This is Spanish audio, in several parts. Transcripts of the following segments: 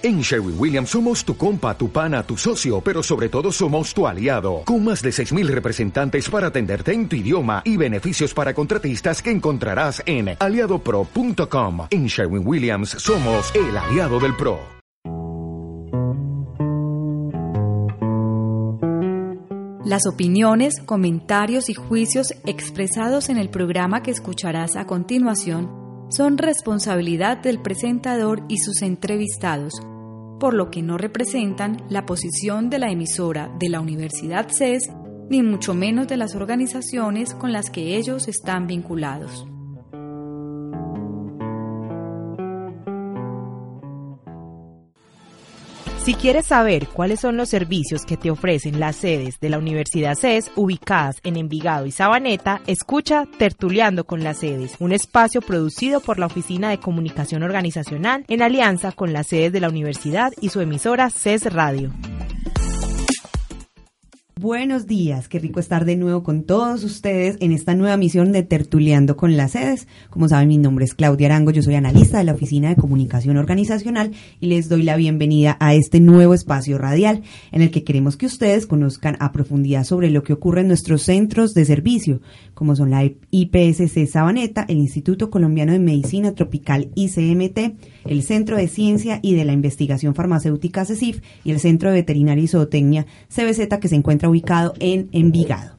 En Sherwin Williams somos tu compa, tu pana, tu socio, pero sobre todo somos tu aliado, con más de 6.000 representantes para atenderte en tu idioma y beneficios para contratistas que encontrarás en aliadopro.com. En Sherwin Williams somos el aliado del PRO. Las opiniones, comentarios y juicios expresados en el programa que escucharás a continuación son responsabilidad del presentador y sus entrevistados, por lo que no representan la posición de la emisora de la Universidad CES, ni mucho menos de las organizaciones con las que ellos están vinculados. Si quieres saber cuáles son los servicios que te ofrecen las sedes de la Universidad CES ubicadas en Envigado y Sabaneta, escucha Tertuleando con las sedes, un espacio producido por la Oficina de Comunicación Organizacional en alianza con las sedes de la universidad y su emisora CES Radio. Buenos días, qué rico estar de nuevo con todos ustedes en esta nueva misión de Tertuleando con las sedes. Como saben, mi nombre es Claudia Arango, yo soy analista de la Oficina de Comunicación Organizacional y les doy la bienvenida a este nuevo espacio radial en el que queremos que ustedes conozcan a profundidad sobre lo que ocurre en nuestros centros de servicio, como son la IPSC Sabaneta, el Instituto Colombiano de Medicina Tropical ICMT, el Centro de Ciencia y de la Investigación Farmacéutica CECIF y el Centro de Veterinaria y Zootecnia CBZ que se encuentra ubicado en Envigado.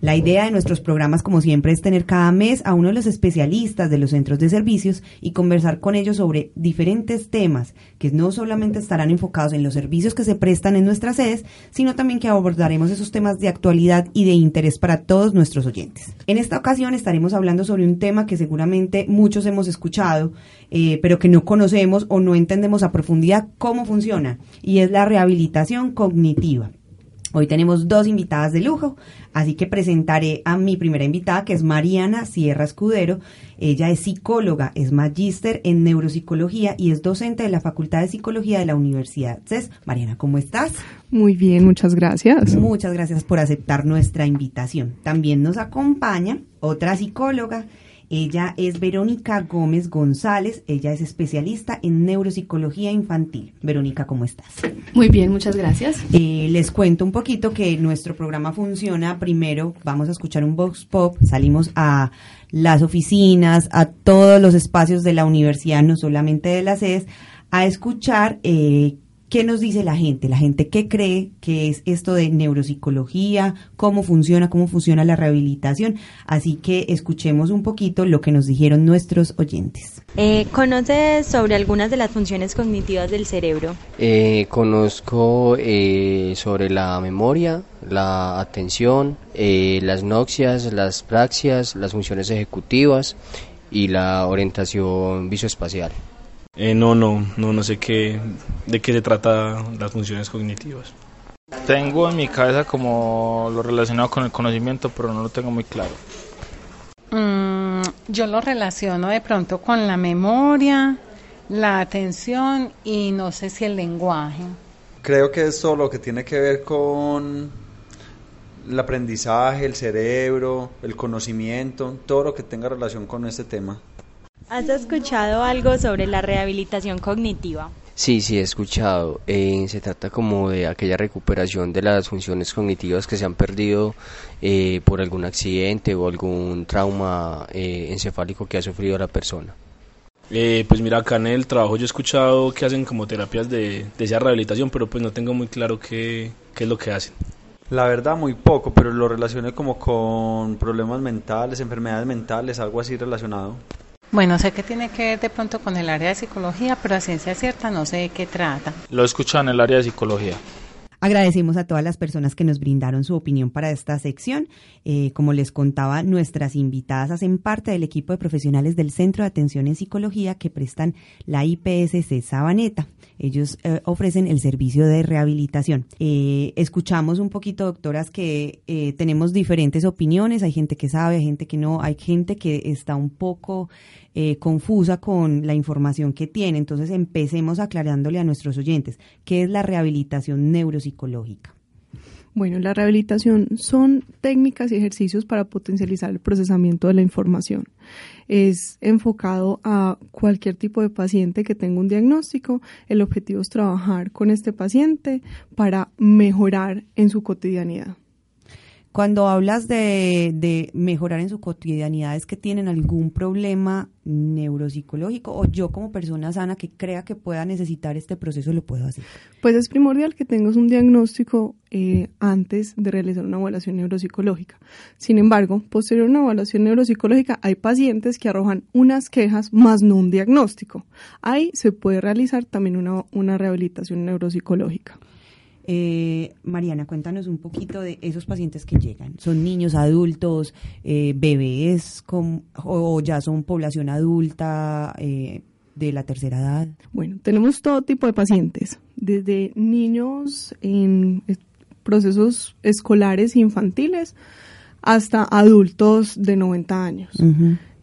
La idea de nuestros programas, como siempre, es tener cada mes a uno de los especialistas de los centros de servicios y conversar con ellos sobre diferentes temas que no solamente estarán enfocados en los servicios que se prestan en nuestras sedes, sino también que abordaremos esos temas de actualidad y de interés para todos nuestros oyentes. En esta ocasión estaremos hablando sobre un tema que seguramente muchos hemos escuchado, eh, pero que no conocemos o no entendemos a profundidad cómo funciona, y es la rehabilitación cognitiva. Hoy tenemos dos invitadas de lujo, así que presentaré a mi primera invitada, que es Mariana Sierra Escudero. Ella es psicóloga, es magíster en neuropsicología y es docente de la Facultad de Psicología de la Universidad CES. Mariana, ¿cómo estás? Muy bien, muchas gracias. Muchas gracias por aceptar nuestra invitación. También nos acompaña otra psicóloga, ella es Verónica Gómez González, ella es especialista en neuropsicología infantil. Verónica, ¿cómo estás? Muy bien, muchas gracias. Eh, les cuento un poquito que nuestro programa funciona. Primero vamos a escuchar un box pop, salimos a las oficinas, a todos los espacios de la universidad, no solamente de las sedes, a escuchar eh, ¿Qué nos dice la gente? La gente qué cree que es esto de neuropsicología, cómo funciona, cómo funciona la rehabilitación. Así que escuchemos un poquito lo que nos dijeron nuestros oyentes. Eh, ¿Conoces sobre algunas de las funciones cognitivas del cerebro? Eh, conozco eh, sobre la memoria, la atención, eh, las noxias, las praxias, las funciones ejecutivas y la orientación visoespacial. Eh, no, no, no, no sé qué, de qué se trata las funciones cognitivas. Tengo en mi cabeza como lo relacionado con el conocimiento, pero no lo tengo muy claro. Mm, yo lo relaciono de pronto con la memoria, la atención y no sé si el lenguaje. Creo que es todo lo que tiene que ver con el aprendizaje, el cerebro, el conocimiento, todo lo que tenga relación con este tema. ¿Has escuchado algo sobre la rehabilitación cognitiva? Sí, sí, he escuchado. Eh, se trata como de aquella recuperación de las funciones cognitivas que se han perdido eh, por algún accidente o algún trauma eh, encefálico que ha sufrido la persona. Eh, pues mira, acá en el trabajo yo he escuchado que hacen como terapias de, de esa rehabilitación, pero pues no tengo muy claro qué, qué es lo que hacen. La verdad muy poco, pero lo relacioné como con problemas mentales, enfermedades mentales, algo así relacionado. Bueno, sé que tiene que ver de pronto con el área de psicología, pero a ciencia cierta no sé de qué trata. Lo he escuchado en el área de psicología. Agradecemos a todas las personas que nos brindaron su opinión para esta sección. Eh, como les contaba, nuestras invitadas hacen parte del equipo de profesionales del Centro de Atención en Psicología que prestan la IPSC Sabaneta. Ellos eh, ofrecen el servicio de rehabilitación. Eh, escuchamos un poquito, doctoras, que eh, tenemos diferentes opiniones. Hay gente que sabe, hay gente que no, hay gente que está un poco eh, confusa con la información que tiene. Entonces empecemos aclarándole a nuestros oyentes qué es la rehabilitación neuropsicológica. Bueno, la rehabilitación son técnicas y ejercicios para potencializar el procesamiento de la información. Es enfocado a cualquier tipo de paciente que tenga un diagnóstico. El objetivo es trabajar con este paciente para mejorar en su cotidianidad. Cuando hablas de, mejorar en su cotidianidad, ¿es que tienen algún problema neuropsicológico o yo como persona sana que crea que pueda necesitar este proceso lo puedo hacer? Pues es primordial que tengas un diagnóstico eh, antes de realizar una evaluación neuropsicológica. Sin embargo, posterior a una evaluación neuropsicológica hay pacientes que arrojan unas quejas más no un diagnóstico. Ahí se puede realizar también una, una rehabilitación neuropsicológica. Eh, Mariana, cuéntanos un poquito de esos pacientes que llegan. ¿Son niños, adultos, eh, bebés o ya son población adulta eh, de la tercera edad? Bueno, tenemos todo tipo de pacientes, desde niños en procesos escolares infantiles hasta adultos de 90 años.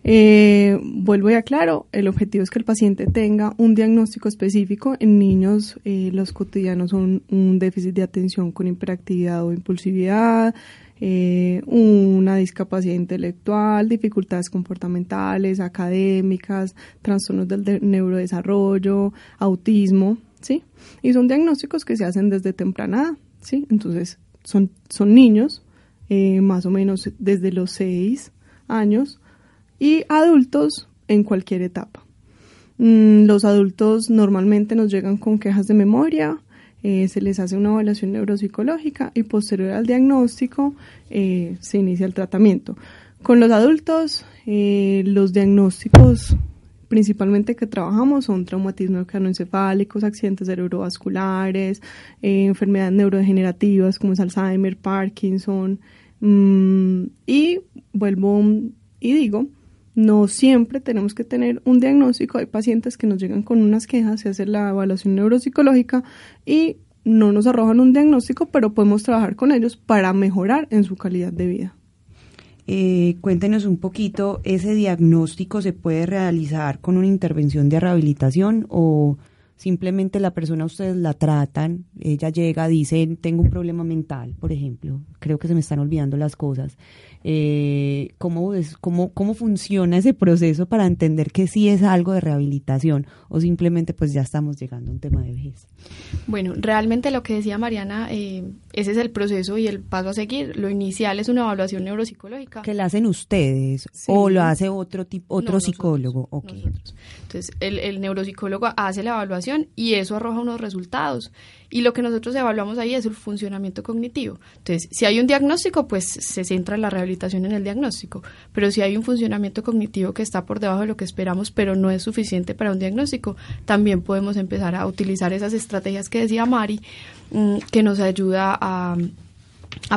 Eh, vuelvo y aclaro, el objetivo es que el paciente tenga un diagnóstico específico. En niños, eh, los cotidianos son un déficit de atención con hiperactividad o impulsividad, eh, una discapacidad intelectual, dificultades comportamentales, académicas, trastornos del neurodesarrollo, autismo, ¿sí? Y son diagnósticos que se hacen desde temprana ¿sí? Entonces, son, son niños, más o menos desde los 6 años, y adultos en cualquier etapa. Mm, los adultos normalmente nos llegan con quejas de memoria, eh, se les hace una evaluación neuropsicológica y posterior al diagnóstico eh, se inicia el tratamiento. Con los adultos, eh, los diagnósticos principalmente que trabajamos son traumatismos craneoencefálicos, accidentes cerebrovasculares, enfermedades neurodegenerativas como es Alzheimer, Parkinson. Mm, y vuelvo y digo no siempre tenemos que tener un diagnóstico. Hay pacientes que nos llegan con unas quejas, se hace la evaluación neuropsicológica y no nos arrojan un diagnóstico, pero podemos trabajar con ellos para mejorar en su calidad de vida. Eh, cuéntenos un poquito, ¿ese diagnóstico se puede realizar con una intervención de rehabilitación o simplemente la persona ustedes la tratan, ella llega, dice, tengo un problema mental, por ejemplo, creo que se me están olvidando las cosas. Eh, ¿cómo, cómo, ¿Cómo funciona ese proceso para entender que sí es algo de rehabilitación o simplemente pues ya estamos llegando a un tema de vejez? Bueno, realmente lo que decía Mariana, eh, ese es el proceso y el paso a seguir. Lo inicial es una evaluación neuropsicológica. ¿Que la hacen ustedes o lo hace otro, tipo, otro psicólogo? Entonces, el, el neuropsicólogo hace la evaluación y eso arroja unos resultados. Y lo que nosotros evaluamos ahí es el funcionamiento cognitivo. Entonces, si hay un diagnóstico, pues se centra la rehabilitación en el diagnóstico. Pero si hay un funcionamiento cognitivo que está por debajo de lo que esperamos, pero no es suficiente para un diagnóstico, también podemos empezar a utilizar esas estrategias que decía Mari, mm, que nos ayuda a,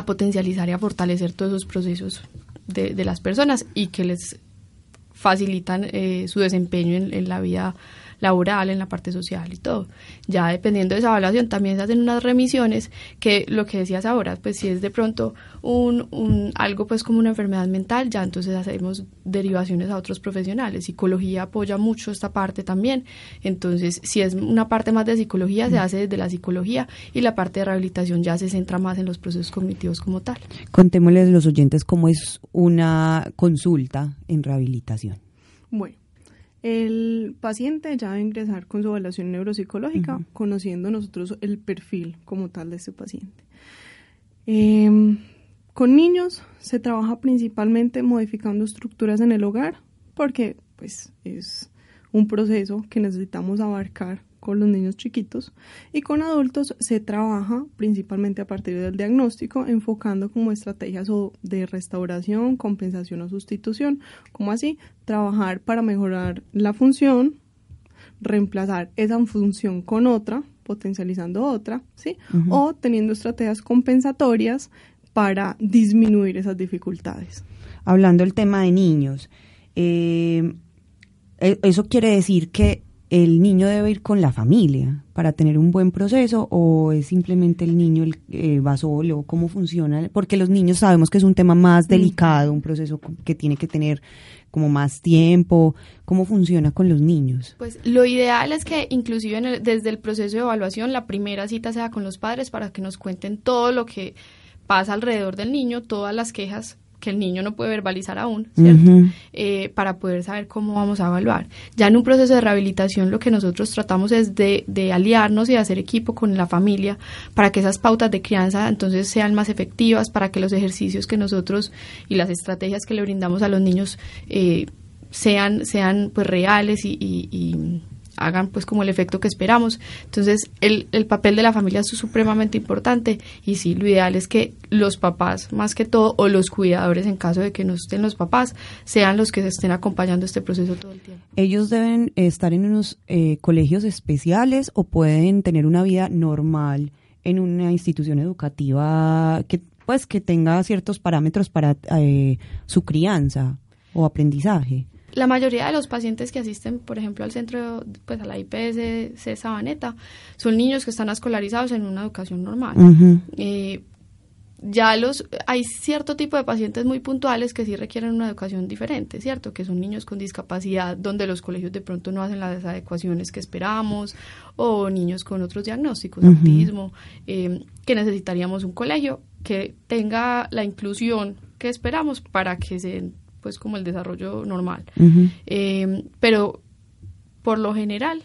potencializar y a fortalecer todos esos procesos de, las personas y que les facilitan eh, su desempeño en, en la vida laboral, en la parte social y todo. Ya dependiendo de esa evaluación también se hacen unas remisiones que lo que decías ahora, pues si es de pronto un, un algo pues como una enfermedad mental, ya entonces hacemos derivaciones a otros profesionales. Psicología apoya mucho esta parte también. Entonces, si es una parte más de psicología, se hace desde la psicología y la parte de rehabilitación ya se centra más en los procesos cognitivos como tal. Contémosles a los oyentes cómo es una consulta en rehabilitación. Bueno, el paciente ya va a ingresar con su evaluación neuropsicológica, conociendo nosotros el perfil como tal de ese paciente. Em, con niños se trabaja principalmente modificando estructuras en el hogar, porque pues es un proceso que necesitamos abarcar con los niños chiquitos y con adultos se trabaja principalmente a partir del diagnóstico enfocando como estrategias de restauración, compensación o sustitución, como así trabajar para mejorar la función, reemplazar esa función con otra, potencializando otra, ¿sí? O teniendo estrategias compensatorias para disminuir esas dificultades. Hablando del tema de niños, eh, e, eso quiere decir que el niño debe ir con la familia para tener un buen proceso o es simplemente el niño el, eh, va solo? ¿Cómo funciona? Porque los niños sabemos que es un tema más delicado, un proceso que tiene que tener como más tiempo. ¿Cómo funciona con los niños? Pues lo ideal es que inclusive desde el proceso de evaluación la primera cita sea con los padres para que nos cuenten todo lo que pasa alrededor del niño todas las quejas que el niño no puede verbalizar aún, ¿cierto? Eh, para poder saber cómo vamos a evaluar. Ya en un proceso de rehabilitación lo que nosotros tratamos es de, de, aliarnos y hacer equipo con la familia para que esas pautas de crianza entonces sean más efectivas, para que los ejercicios que nosotros y las estrategias que le brindamos a los niños eh, sean, sean pues reales y, y hagan pues como el efecto que esperamos. Entonces el, el papel de la familia es supremamente importante y sí, lo ideal es que los papás más que todo o los cuidadores en caso de que no estén los papás sean los que se estén acompañando este proceso todo el tiempo. ¿Ellos deben estar en unos eh, colegios especiales o pueden tener una vida normal en una institución educativa que pues que tenga ciertos parámetros para eh, su crianza o aprendizaje? La mayoría de los pacientes que asisten, por ejemplo, al centro, pues a la IPS Sabaneta, son niños que están escolarizados en una educación normal. eh, ya los hay cierto tipo de pacientes muy puntuales que sí requieren una educación diferente, ¿cierto? Que son niños con discapacidad donde los colegios de pronto no hacen las adecuaciones que esperamos o niños con otros diagnósticos, autismo, eh, que necesitaríamos un colegio que tenga la inclusión que esperamos para que se pues como el desarrollo normal. eh, pero por lo general,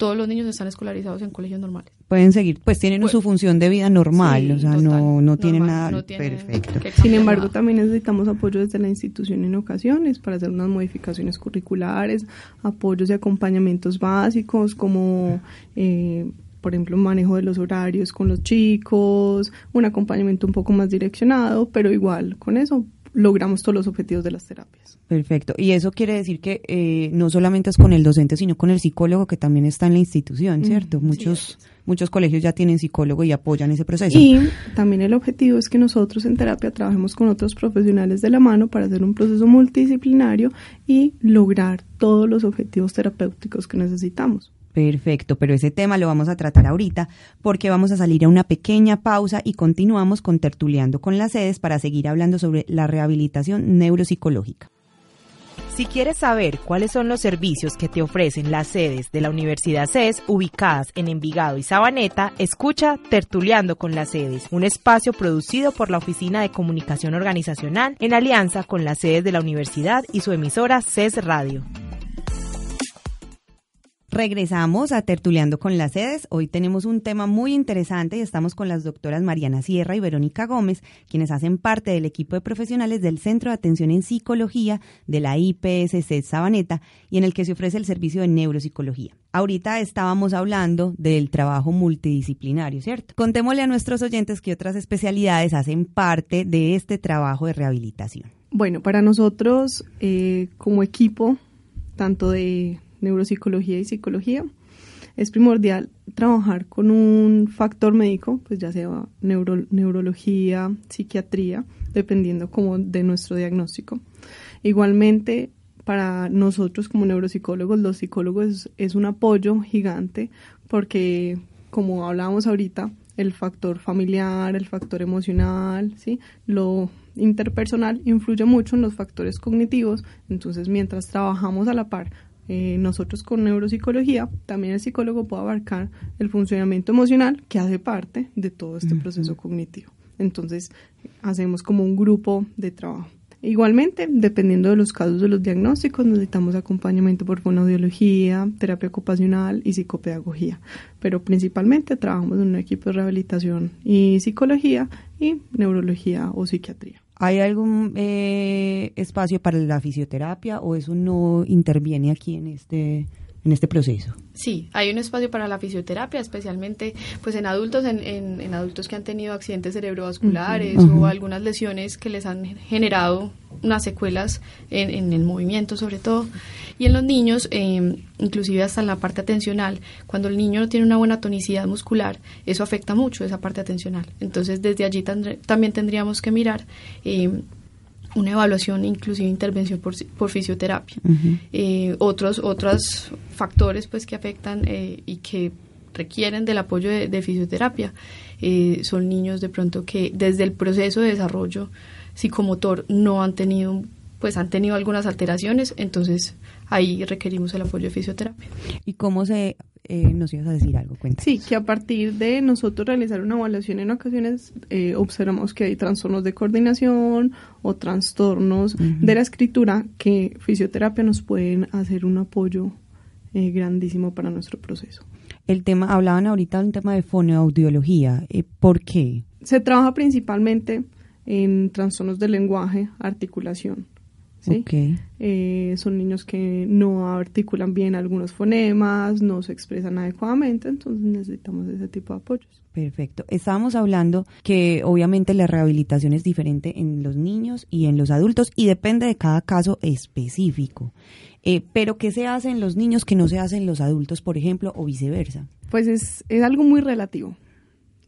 todos los niños están escolarizados en colegios normales. Pueden seguir, pues tienen pues, su función de vida normal, sí, o sea, total, no, no tienen nada no tienen perfecto. Sin embargo, nada. también necesitamos apoyo desde la institución en ocasiones para hacer unas modificaciones curriculares, apoyos y acompañamientos básicos como... Eh, por ejemplo, un manejo de los horarios con los chicos, un acompañamiento un poco más direccionado, pero igual con eso logramos todos los objetivos de las terapias. Perfecto. Y eso quiere decir que eh, no solamente es con el docente, sino con el psicólogo que también está en la institución, ¿cierto? Mm, muchos sí muchos colegios ya tienen psicólogo y apoyan ese proceso. Y también el objetivo es que nosotros en terapia trabajemos con otros profesionales de la mano para hacer un proceso multidisciplinario y lograr todos los objetivos terapéuticos que necesitamos. Perfecto, pero ese tema lo vamos a tratar ahorita porque vamos a salir a una pequeña pausa y continuamos con Tertuleando con las sedes para seguir hablando sobre la rehabilitación neuropsicológica. Si quieres saber cuáles son los servicios que te ofrecen las sedes de la Universidad CES ubicadas en Envigado y Sabaneta, escucha Tertuleando con las sedes, un espacio producido por la Oficina de Comunicación Organizacional en alianza con las sedes de la universidad y su emisora CES Radio. Regresamos a Tertuleando con las sedes. Hoy tenemos un tema muy interesante y estamos con las doctoras Mariana Sierra y Verónica Gómez, quienes hacen parte del equipo de profesionales del Centro de Atención en Psicología de la IPSC Sabaneta y en el que se ofrece el servicio de neuropsicología. Ahorita estábamos hablando del trabajo multidisciplinario, ¿cierto? Contémosle a nuestros oyentes que otras especialidades hacen parte de este trabajo de rehabilitación. Bueno, para nosotros eh, como equipo, tanto de neuropsicología y psicología, es primordial trabajar con un factor médico, pues ya sea neuro, neurología, psiquiatría, dependiendo como de nuestro diagnóstico. Igualmente, para nosotros como neuropsicólogos, los psicólogos es, un apoyo gigante porque, como hablábamos ahorita, el factor familiar, el factor emocional, ¿sí? lo interpersonal influye mucho en los factores cognitivos, entonces mientras trabajamos a la par eh, nosotros con neuropsicología, también el psicólogo puede abarcar el funcionamiento emocional que hace parte de todo este proceso cognitivo. Entonces, hacemos como un grupo de trabajo. Igualmente, dependiendo de los casos de los diagnósticos, necesitamos acompañamiento por fonoaudiología, terapia ocupacional y psicopedagogía. Pero principalmente trabajamos en un equipo de rehabilitación y psicología y neurología o psiquiatría. ¿Hay algún eh, espacio para la fisioterapia o eso no interviene aquí en este en este proceso? Sí, hay un espacio para la fisioterapia, especialmente pues en adultos, en, en, en adultos que han tenido accidentes cerebrovasculares uh -huh. o algunas lesiones que les han generado unas secuelas en, en el movimiento sobre todo. Y en los niños, eh, inclusive hasta en la parte atencional, cuando el niño no tiene una buena tonicidad muscular, eso afecta mucho esa parte atencional. Entonces desde allí también tendríamos que mirar eh, una evaluación, inclusive intervención por, por fisioterapia. Uh -huh. eh, otros, otros factores pues que afectan eh, y que requieren del apoyo de, de fisioterapia eh, son niños de pronto que desde el proceso de desarrollo psicomotor no han tenido pues han tenido algunas alteraciones, entonces ahí requerimos el apoyo de fisioterapia. ¿Y cómo se eh, nos ibas a decir algo, cuenta. Sí, que a partir de nosotros realizar una evaluación en ocasiones eh, observamos que hay trastornos de coordinación o trastornos de la escritura que fisioterapia nos pueden hacer un apoyo eh, grandísimo para nuestro proceso. El tema, hablaban ahorita de un tema de fonoaudiología. Eh, ¿Por qué? Se trabaja principalmente en trastornos del lenguaje, articulación. ¿Sí? Eh, son niños que no articulan bien algunos fonemas, no se expresan adecuadamente, entonces necesitamos ese tipo de apoyos. Perfecto. Estábamos hablando que obviamente la rehabilitación es diferente en los niños y en los adultos y depende de cada caso específico. Eh, pero ¿qué se hace en los niños que no se hace en los adultos, por ejemplo, o viceversa? Pues es, es algo muy relativo,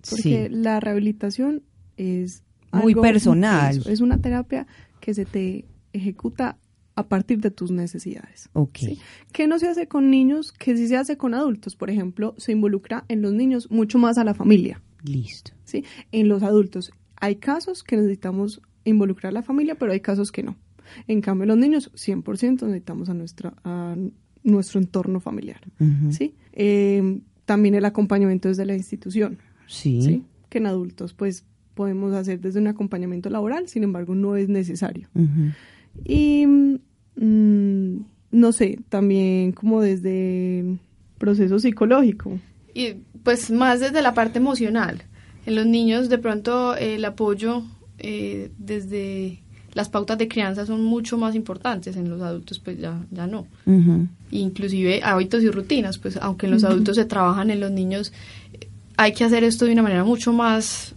porque la rehabilitación es muy personal. Es una terapia que se te ejecuta a partir de tus necesidades. Okay. ¿Qué no se hace con niños? Que sí se hace con adultos. Por ejemplo, se involucra en los niños mucho más a la familia. Listo. ¿sí? En los adultos hay casos que necesitamos involucrar a la familia, pero hay casos que no. En cambio, los niños 100% necesitamos a, nuestra, a nuestro entorno familiar. ¿sí? Eh, también el acompañamiento desde la institución. Sí. Que en adultos, pues, podemos hacer desde un acompañamiento laboral, sin embargo, no es necesario. Y, mm, no sé, también como desde proceso psicológico. Y pues más desde la parte emocional. En los niños, de pronto, el apoyo eh, desde las pautas de crianza son mucho más importantes, en los adultos pues ya, ya no. Inclusive hábitos y rutinas, pues aunque en los adultos se trabajan, en los niños hay que hacer esto de una manera mucho más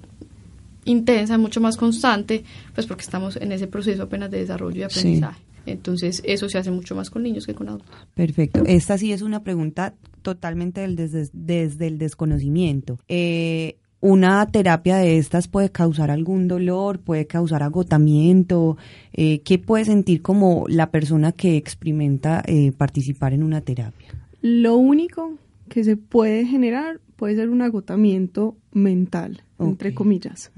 intensa, mucho más constante, pues porque estamos en ese proceso apenas de desarrollo y aprendizaje. Entonces, eso se hace mucho más con niños que con adultos. Perfecto. Esta sí es una pregunta totalmente desde, desde el desconocimiento. Eh, una terapia de estas puede causar algún dolor, puede causar agotamiento. Eh, ¿Qué puede sentir como la persona que experimenta eh, participar en una terapia? Lo único que se puede generar puede ser un agotamiento mental, entre comillas.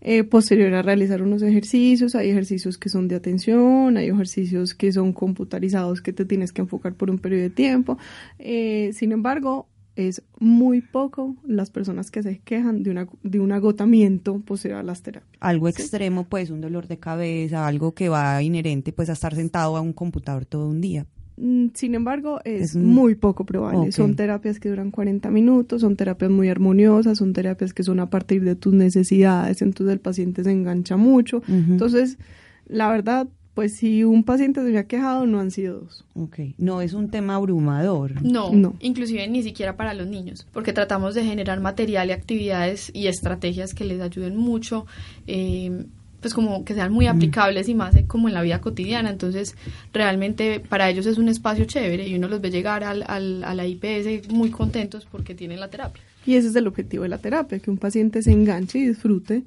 Eh, posterior a realizar unos ejercicios, hay ejercicios que son de atención, hay ejercicios que son computarizados que te tienes que enfocar por un periodo de tiempo. sin embargo, es muy poco las personas que se quejan de, una, de un agotamiento posterior a las terapias. Algo extremo, pues un dolor de cabeza, algo que va inherente pues a estar sentado a un computador todo un día. Mm, sin embargo, es, muy poco probable. Son terapias que duran 40 minutos, son terapias muy armoniosas, son terapias que son a partir de tus necesidades, entonces el paciente se engancha mucho. Entonces, la verdad, pues si un paciente se había quejado, no han sido dos. Ok, no es un tema abrumador. No, no, inclusive ni siquiera para los niños, porque tratamos de generar material y actividades y estrategias que les ayuden mucho, eh, pues como que sean muy aplicables y más como en la vida cotidiana. Entonces, realmente para ellos es un espacio chévere y uno los ve llegar al, al, a la IPS muy contentos porque tienen la terapia. Y ese es el objetivo de la terapia, que un paciente se enganche y disfrute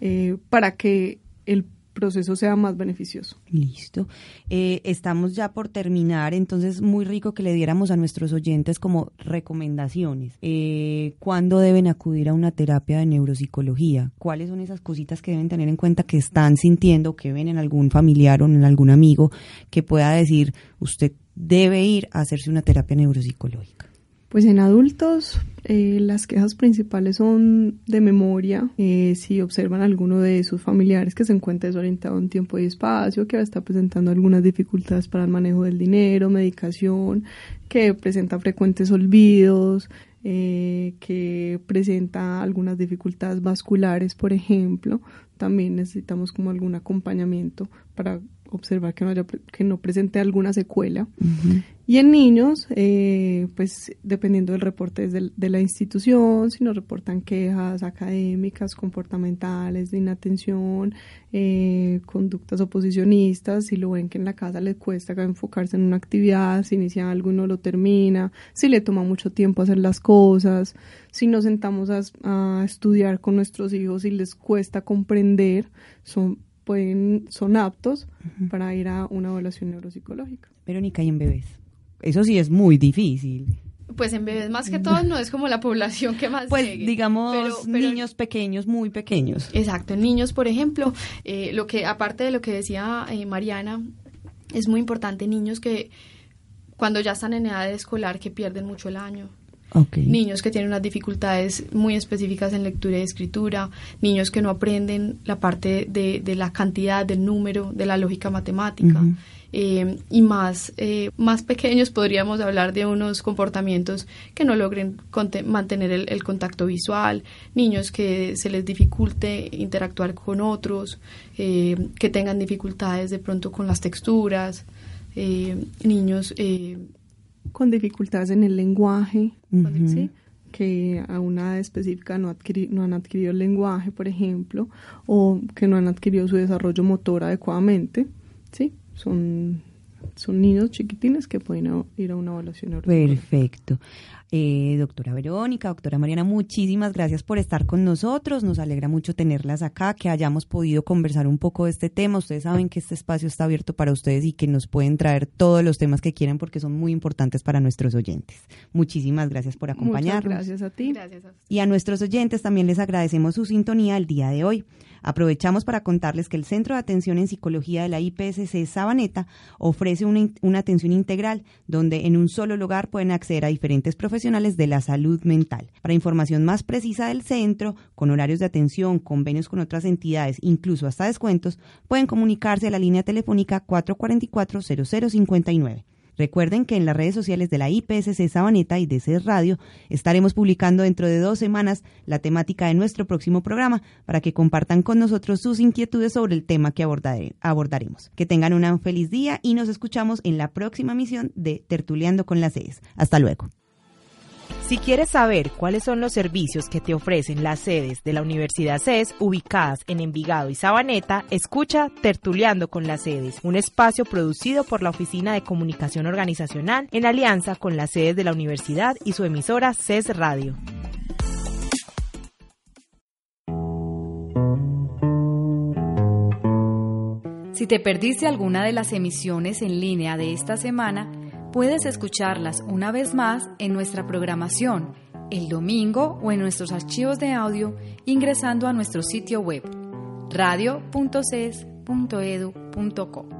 eh, para que el proceso sea más beneficioso. Listo. Eh, estamos ya por terminar, entonces muy rico que le diéramos a nuestros oyentes como recomendaciones. Eh, ¿Cuándo deben acudir a una terapia de neuropsicología? ¿Cuáles son esas cositas que deben tener en cuenta que están sintiendo, que ven en algún familiar o en algún amigo que pueda decir, usted debe ir a hacerse una terapia neuropsicológica? Pues en adultos eh, las quejas principales son de memoria. Eh, si observan alguno de sus familiares que se encuentra desorientado en tiempo y espacio, que está presentando algunas dificultades para el manejo del dinero, medicación, que presenta frecuentes olvidos, eh, que presenta algunas dificultades vasculares, por ejemplo, también necesitamos como algún acompañamiento para observar que no, haya, que no presente alguna secuela. Y en niños, eh, pues dependiendo del reporte de, de, la institución, si nos reportan quejas académicas, comportamentales, de inatención, eh, conductas oposicionistas, si lo ven que en la casa le cuesta enfocarse en una actividad, si inicia algo y no lo termina, si le toma mucho tiempo hacer las cosas, si nos sentamos a, a estudiar con nuestros hijos y les cuesta comprender, son pueden, son aptos para ir a una evaluación neuropsicológica. Verónica, ¿y en bebés? Eso sí es muy difícil. Pues en bebés más que todo no es como la población que más Pues digamos niños pequeños, muy pequeños. Exacto, en niños, por ejemplo, eh, lo que aparte de lo que decía eh, Mariana, es muy importante niños que cuando ya están en edad escolar que pierden mucho el año, niños que tienen unas dificultades muy específicas en lectura y escritura, niños que no aprenden la parte de, de la cantidad, del número, de la lógica matemática. Eh, y más, eh, más pequeños podríamos hablar de unos comportamientos que no logren mantener el, contacto visual, niños que se les dificulte interactuar con otros, eh, que tengan dificultades de pronto con las texturas, niños con dificultades en el lenguaje, que a una edad específica no, no han adquirido el lenguaje, por ejemplo, o que no han adquirido su desarrollo motor adecuadamente, ¿sí? Son, son niños chiquitines que pueden ir a una evaluación. Perfecto. Eh, doctora Verónica, doctora Mariana, muchísimas gracias por estar con nosotros. Nos alegra mucho tenerlas acá, que hayamos podido conversar un poco de este tema. Ustedes saben que este espacio está abierto para ustedes y que nos pueden traer todos los temas que quieran porque son muy importantes para nuestros oyentes. Muchísimas gracias por acompañarnos. Muchas gracias a ti. Y a nuestros oyentes también les agradecemos su sintonía el día de hoy. Aprovechamos para contarles que el Centro de Atención en Psicología de la IPSC Sabaneta ofrece una, una atención integral donde en un solo lugar pueden acceder a diferentes de la salud mental. Para información más precisa del centro, con horarios de atención, convenios con otras entidades, incluso hasta descuentos, pueden comunicarse a la línea telefónica 444 0059. Recuerden que en las redes sociales de la IPSC Sabaneta y de CES Radio estaremos publicando dentro de dos semanas la temática de nuestro próximo programa para que compartan con nosotros sus inquietudes sobre el tema que abordaremos. Que tengan un feliz día y nos escuchamos en la próxima misión de Tertuleando con las sedes. Hasta luego. Si quieres saber cuáles son los servicios que te ofrecen las sedes de la Universidad CES ubicadas en Envigado y Sabaneta, escucha Tertuleando con las sedes, un espacio producido por la Oficina de Comunicación Organizacional en alianza con las sedes de la universidad y su emisora CES Radio. Si te perdiste alguna de las emisiones en línea de esta semana, Puedes escucharlas una vez más en nuestra programación el domingo o en nuestros archivos de audio ingresando a nuestro sitio web radio.ces.edu.co.